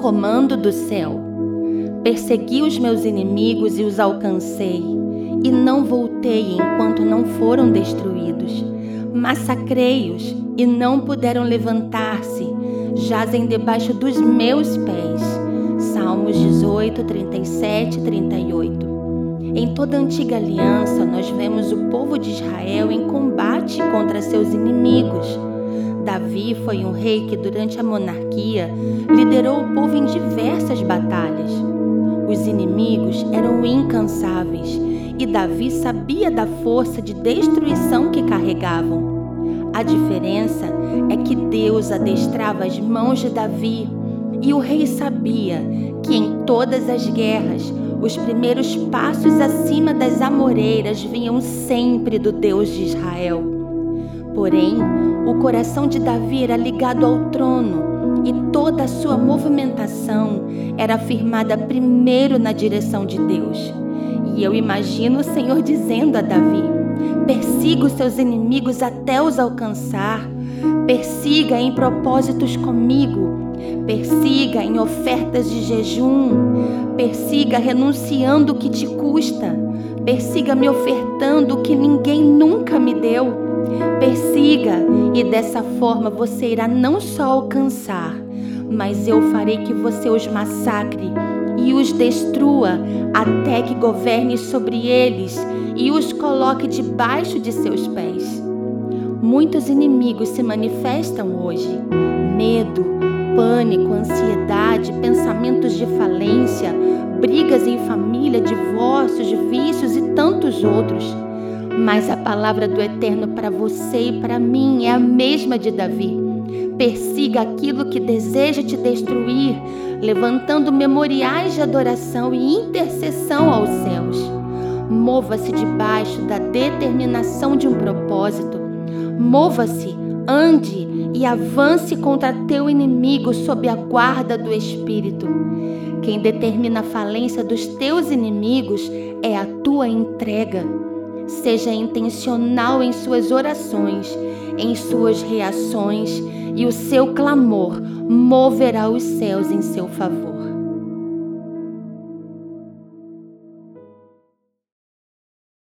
comando do céu. Persegui os meus inimigos e os alcancei, e não voltei enquanto não foram destruídos. Massacrei-os e não puderam levantar-se, jazem debaixo dos meus pés. Salmos 18, 37 e 38. Em toda a antiga aliança, nós vemos o povo de Israel em combate contra seus inimigos. Davi foi um rei que, durante a monarquia, liderou o povo em diversas batalhas. Os inimigos eram incansáveis e Davi sabia da força de destruição que carregavam. A diferença é que Deus adestrava as mãos de Davi e o rei sabia que em todas as guerras os primeiros passos acima das amoreiras vinham sempre do Deus de Israel. Porém, o coração de Davi era ligado ao trono e toda a sua movimentação era firmada primeiro na direção de Deus. E eu imagino o Senhor dizendo a Davi: persiga os seus inimigos até os alcançar, persiga em propósitos comigo, persiga em ofertas de jejum, persiga renunciando o que te custa, persiga me ofertando o que ninguém nunca me deu. Persiga, e dessa forma você irá não só alcançar, mas eu farei que você os massacre e os destrua até que governe sobre eles e os coloque debaixo de seus pés. Muitos inimigos se manifestam hoje: medo, pânico, ansiedade, pensamentos de falência, brigas em família, divórcios, vícios e tantos outros. Mas a palavra do Eterno para você e para mim é a mesma de Davi. Persiga aquilo que deseja te destruir, levantando memoriais de adoração e intercessão aos céus. Mova-se debaixo da determinação de um propósito. Mova-se, ande e avance contra teu inimigo sob a guarda do Espírito. Quem determina a falência dos teus inimigos é a tua entrega. Seja intencional em suas orações, em suas reações, e o seu clamor moverá os céus em seu favor.